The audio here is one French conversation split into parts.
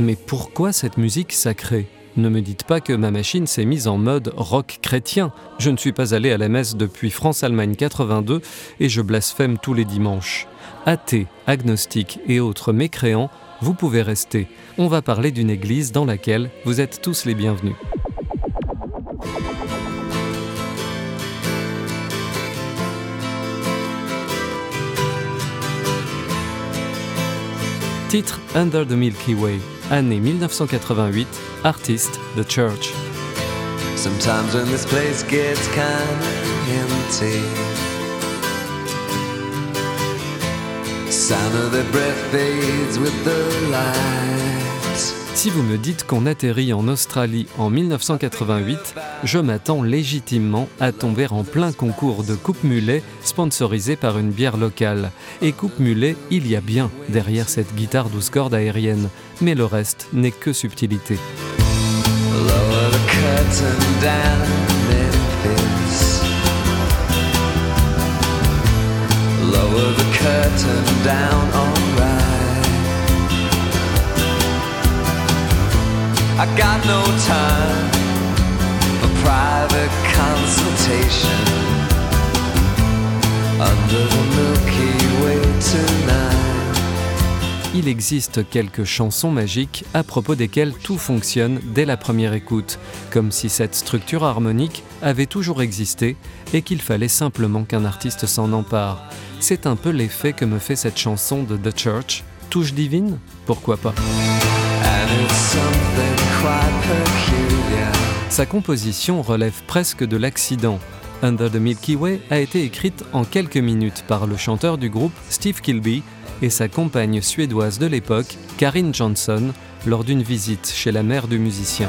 Mais pourquoi cette musique sacrée? Ne me dites pas que ma machine s'est mise en mode rock chrétien. Je ne suis pas allé à la messe depuis France-Allemagne 82 et je blasphème tous les dimanches. Athées, agnostiques et autres mécréants, vous pouvez rester. On va parler d'une église dans laquelle vous êtes tous les bienvenus. Titre Under the Milky Way, année 1988, artiste The Church. Sometimes when this place gets empty, sound of their breath fades with the lights. Si vous me dites qu'on atterrit en Australie en 1988, je m'attends légitimement à tomber en plein concours de coupe mulet sponsorisé par une bière locale. Et coupe mulet, il y a bien derrière cette guitare douze cordes aérienne, mais le reste n'est que subtilité. I got no time for private consultation under the Milky Way tonight. Il existe quelques chansons magiques à propos desquelles tout fonctionne dès la première écoute, comme si cette structure harmonique avait toujours existé et qu'il fallait simplement qu'un artiste s'en empare. C'est un peu l'effet que me fait cette chanson de The Church. Touche divine? Pourquoi pas? Sa composition relève presque de l'accident. Under the Milky Way a été écrite en quelques minutes par le chanteur du groupe Steve Kilby et sa compagne suédoise de l'époque, Karin Johnson, lors d'une visite chez la mère du musicien.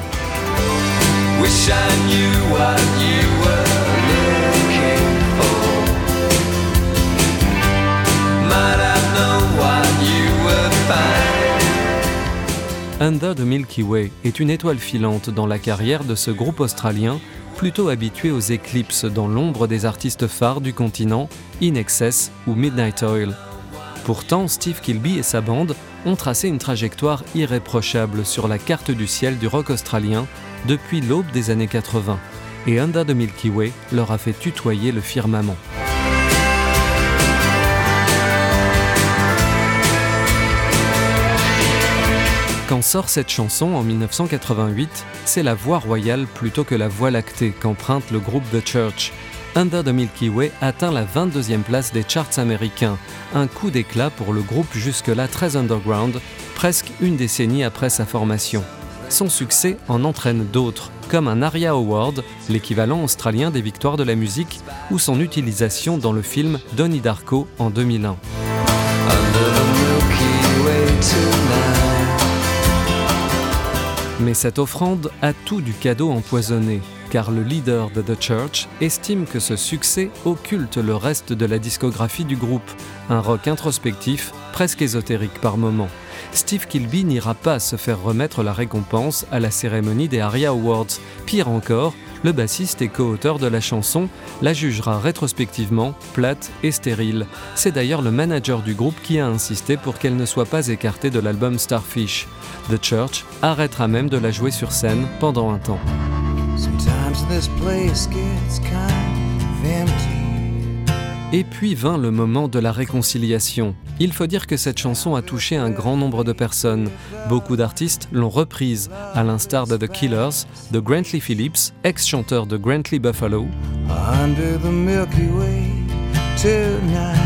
Under the Milky Way est une étoile filante dans la carrière de ce groupe australien, plutôt habitué aux éclipses dans l'ombre des artistes phares du continent, In Excess ou Midnight Oil. Pourtant, Steve Kilby et sa bande ont tracé une trajectoire irréprochable sur la carte du ciel du rock australien depuis l'aube des années 80, et Under the Milky Way leur a fait tutoyer le firmament. Quand sort cette chanson en 1988, c'est la voie royale plutôt que la voie lactée qu'emprunte le groupe The Church. Under the Milky Way atteint la 22e place des charts américains, un coup d'éclat pour le groupe jusque-là très underground, presque une décennie après sa formation. Son succès en entraîne d'autres, comme un ARIA Award, l'équivalent australien des victoires de la musique, ou son utilisation dans le film Donnie Darko en 2001. Cette offrande a tout du cadeau empoisonné, car le leader de The Church estime que ce succès occulte le reste de la discographie du groupe, un rock introspectif, presque ésotérique par moments. Steve Kilby n'ira pas se faire remettre la récompense à la cérémonie des ARIA Awards. Pire encore, le bassiste et co-auteur de la chanson la jugera rétrospectivement plate et stérile. C'est d'ailleurs le manager du groupe qui a insisté pour qu'elle ne soit pas écartée de l'album Starfish. The Church arrêtera même de la jouer sur scène pendant un temps. Et puis vint le moment de la réconciliation. Il faut dire que cette chanson a touché un grand nombre de personnes. Beaucoup d'artistes l'ont reprise, à l'instar de The Killers, de Grantley Phillips, ex-chanteur de Grantley Buffalo, Under the Milky Way tonight.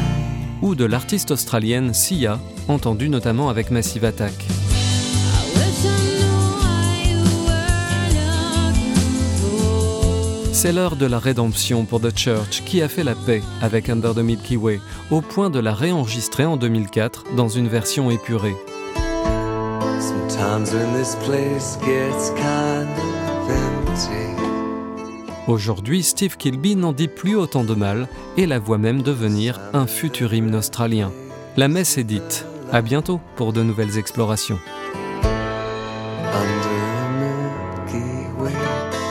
ou de l'artiste australienne Sia, entendue notamment avec Massive Attack. C'est l'heure de la rédemption pour The Church qui a fait la paix avec Under the Milky Way au point de la réenregistrer en 2004 dans une version épurée. Aujourd'hui, Steve Kilby n'en dit plus autant de mal et la voit même devenir un futur hymne australien. La messe est dite. À bientôt pour de nouvelles explorations. under the Milky Way.